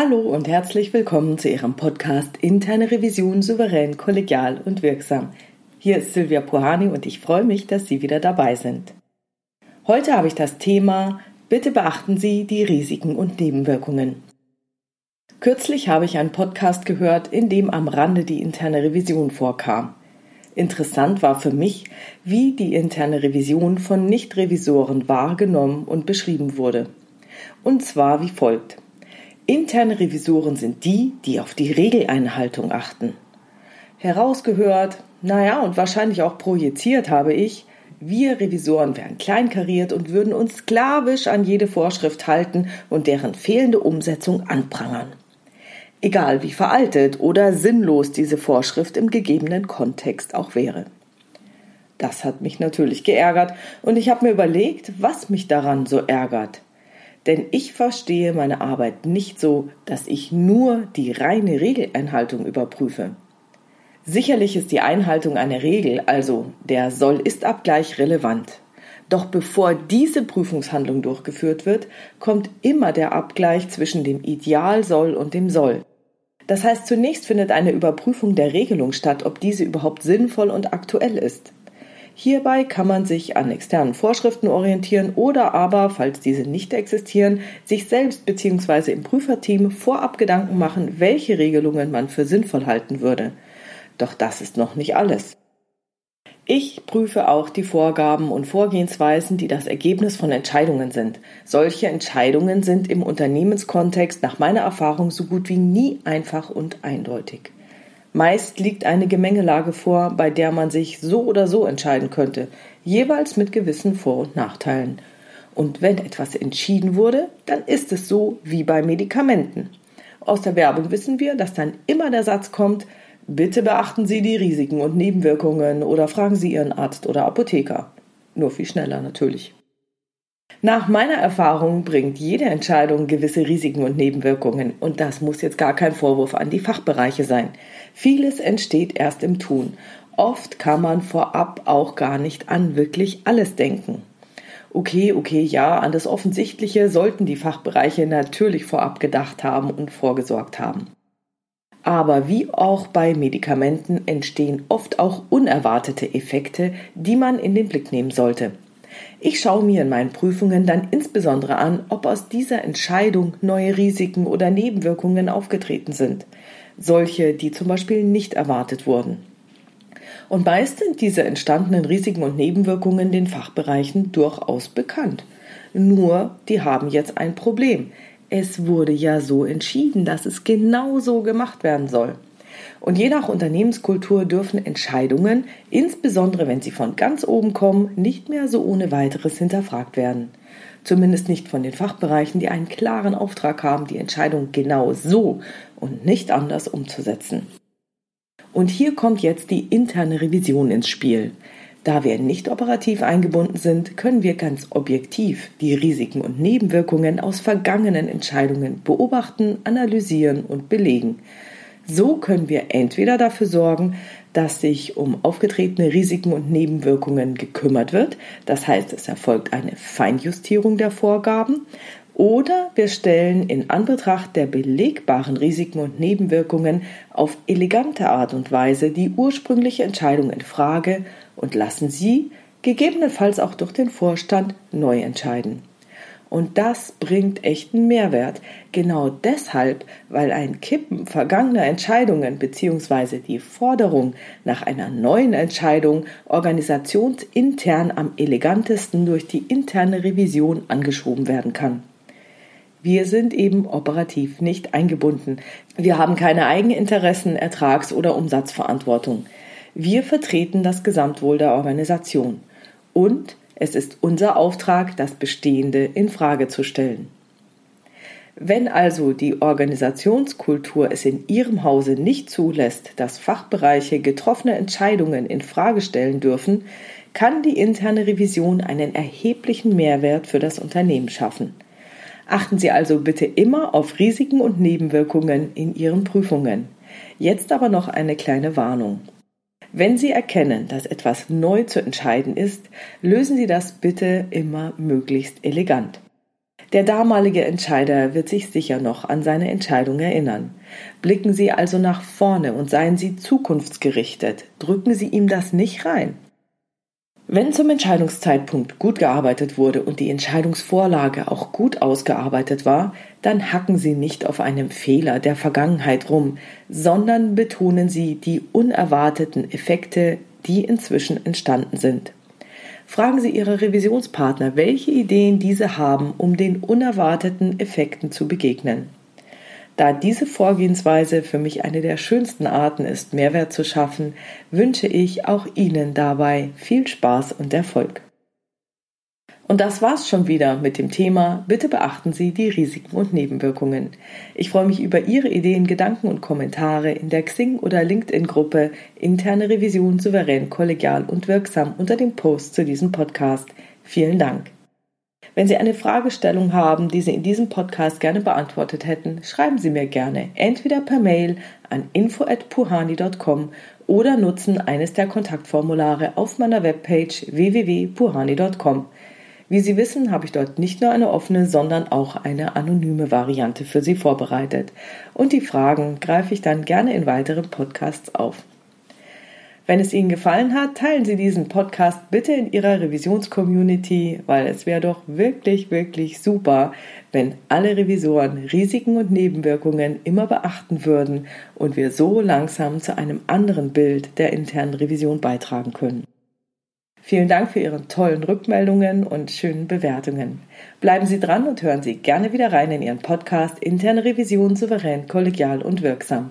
Hallo und herzlich willkommen zu Ihrem Podcast Interne Revision souverän, kollegial und wirksam. Hier ist Silvia Puhani und ich freue mich, dass Sie wieder dabei sind. Heute habe ich das Thema Bitte beachten Sie die Risiken und Nebenwirkungen. Kürzlich habe ich einen Podcast gehört, in dem am Rande die interne Revision vorkam. Interessant war für mich, wie die interne Revision von Nichtrevisoren wahrgenommen und beschrieben wurde. Und zwar wie folgt. Interne Revisoren sind die, die auf die Regeleinhaltung achten. Herausgehört, naja, und wahrscheinlich auch projiziert habe ich, wir Revisoren wären kleinkariert und würden uns sklavisch an jede Vorschrift halten und deren fehlende Umsetzung anprangern. Egal wie veraltet oder sinnlos diese Vorschrift im gegebenen Kontext auch wäre. Das hat mich natürlich geärgert und ich habe mir überlegt, was mich daran so ärgert. Denn ich verstehe meine Arbeit nicht so, dass ich nur die reine Regeleinhaltung überprüfe. Sicherlich ist die Einhaltung einer Regel, also der Soll-Ist-Abgleich, relevant. Doch bevor diese Prüfungshandlung durchgeführt wird, kommt immer der Abgleich zwischen dem Ideal soll und dem Soll. Das heißt, zunächst findet eine Überprüfung der Regelung statt, ob diese überhaupt sinnvoll und aktuell ist. Hierbei kann man sich an externen Vorschriften orientieren oder aber, falls diese nicht existieren, sich selbst bzw. im Prüferteam vorab Gedanken machen, welche Regelungen man für sinnvoll halten würde. Doch das ist noch nicht alles. Ich prüfe auch die Vorgaben und Vorgehensweisen, die das Ergebnis von Entscheidungen sind. Solche Entscheidungen sind im Unternehmenskontext nach meiner Erfahrung so gut wie nie einfach und eindeutig. Meist liegt eine Gemengelage vor, bei der man sich so oder so entscheiden könnte, jeweils mit gewissen Vor- und Nachteilen. Und wenn etwas entschieden wurde, dann ist es so wie bei Medikamenten. Aus der Werbung wissen wir, dass dann immer der Satz kommt, bitte beachten Sie die Risiken und Nebenwirkungen oder fragen Sie Ihren Arzt oder Apotheker. Nur viel schneller natürlich. Nach meiner Erfahrung bringt jede Entscheidung gewisse Risiken und Nebenwirkungen und das muss jetzt gar kein Vorwurf an die Fachbereiche sein. Vieles entsteht erst im Tun. Oft kann man vorab auch gar nicht an wirklich alles denken. Okay, okay, ja, an das Offensichtliche sollten die Fachbereiche natürlich vorab gedacht haben und vorgesorgt haben. Aber wie auch bei Medikamenten entstehen oft auch unerwartete Effekte, die man in den Blick nehmen sollte. Ich schaue mir in meinen Prüfungen dann insbesondere an, ob aus dieser Entscheidung neue Risiken oder Nebenwirkungen aufgetreten sind, solche, die zum Beispiel nicht erwartet wurden. Und meist sind diese entstandenen Risiken und Nebenwirkungen den Fachbereichen durchaus bekannt. Nur, die haben jetzt ein Problem. Es wurde ja so entschieden, dass es genau so gemacht werden soll. Und je nach Unternehmenskultur dürfen Entscheidungen, insbesondere wenn sie von ganz oben kommen, nicht mehr so ohne weiteres hinterfragt werden. Zumindest nicht von den Fachbereichen, die einen klaren Auftrag haben, die Entscheidung genau so und nicht anders umzusetzen. Und hier kommt jetzt die interne Revision ins Spiel. Da wir nicht operativ eingebunden sind, können wir ganz objektiv die Risiken und Nebenwirkungen aus vergangenen Entscheidungen beobachten, analysieren und belegen. So können wir entweder dafür sorgen, dass sich um aufgetretene Risiken und Nebenwirkungen gekümmert wird, das heißt es erfolgt eine Feinjustierung der Vorgaben, oder wir stellen in Anbetracht der belegbaren Risiken und Nebenwirkungen auf elegante Art und Weise die ursprüngliche Entscheidung in Frage und lassen sie, gegebenenfalls auch durch den Vorstand, neu entscheiden. Und das bringt echten Mehrwert. Genau deshalb, weil ein Kippen vergangener Entscheidungen bzw. die Forderung nach einer neuen Entscheidung organisationsintern am elegantesten durch die interne Revision angeschoben werden kann. Wir sind eben operativ nicht eingebunden. Wir haben keine Eigeninteressen, Ertrags- oder Umsatzverantwortung. Wir vertreten das Gesamtwohl der Organisation. Und es ist unser Auftrag, das Bestehende in Frage zu stellen. Wenn also die Organisationskultur es in Ihrem Hause nicht zulässt, dass Fachbereiche getroffene Entscheidungen in Frage stellen dürfen, kann die interne Revision einen erheblichen Mehrwert für das Unternehmen schaffen. Achten Sie also bitte immer auf Risiken und Nebenwirkungen in Ihren Prüfungen. Jetzt aber noch eine kleine Warnung. Wenn Sie erkennen, dass etwas neu zu entscheiden ist, lösen Sie das bitte immer möglichst elegant. Der damalige Entscheider wird sich sicher noch an seine Entscheidung erinnern. Blicken Sie also nach vorne und seien Sie zukunftsgerichtet. Drücken Sie ihm das nicht rein. Wenn zum Entscheidungszeitpunkt gut gearbeitet wurde und die Entscheidungsvorlage auch gut ausgearbeitet war, dann hacken Sie nicht auf einem Fehler der Vergangenheit rum, sondern betonen Sie die unerwarteten Effekte, die inzwischen entstanden sind. Fragen Sie Ihre Revisionspartner, welche Ideen diese haben, um den unerwarteten Effekten zu begegnen. Da diese Vorgehensweise für mich eine der schönsten Arten ist, Mehrwert zu schaffen, wünsche ich auch Ihnen dabei viel Spaß und Erfolg. Und das war's schon wieder mit dem Thema. Bitte beachten Sie die Risiken und Nebenwirkungen. Ich freue mich über Ihre Ideen, Gedanken und Kommentare in der Xing- oder LinkedIn-Gruppe Interne Revision souverän, kollegial und wirksam unter dem Post zu diesem Podcast. Vielen Dank. Wenn Sie eine Fragestellung haben, die Sie in diesem Podcast gerne beantwortet hätten, schreiben Sie mir gerne entweder per Mail an info@puhani.com oder nutzen eines der Kontaktformulare auf meiner Webpage www.puhani.com. Wie Sie wissen, habe ich dort nicht nur eine offene, sondern auch eine anonyme Variante für Sie vorbereitet. Und die Fragen greife ich dann gerne in weiteren Podcasts auf. Wenn es Ihnen gefallen hat, teilen Sie diesen Podcast bitte in Ihrer Revisionscommunity, weil es wäre doch wirklich, wirklich super, wenn alle Revisoren Risiken und Nebenwirkungen immer beachten würden und wir so langsam zu einem anderen Bild der internen Revision beitragen können. Vielen Dank für Ihre tollen Rückmeldungen und schönen Bewertungen. Bleiben Sie dran und hören Sie gerne wieder rein in Ihren Podcast Interne Revision souverän, kollegial und wirksam.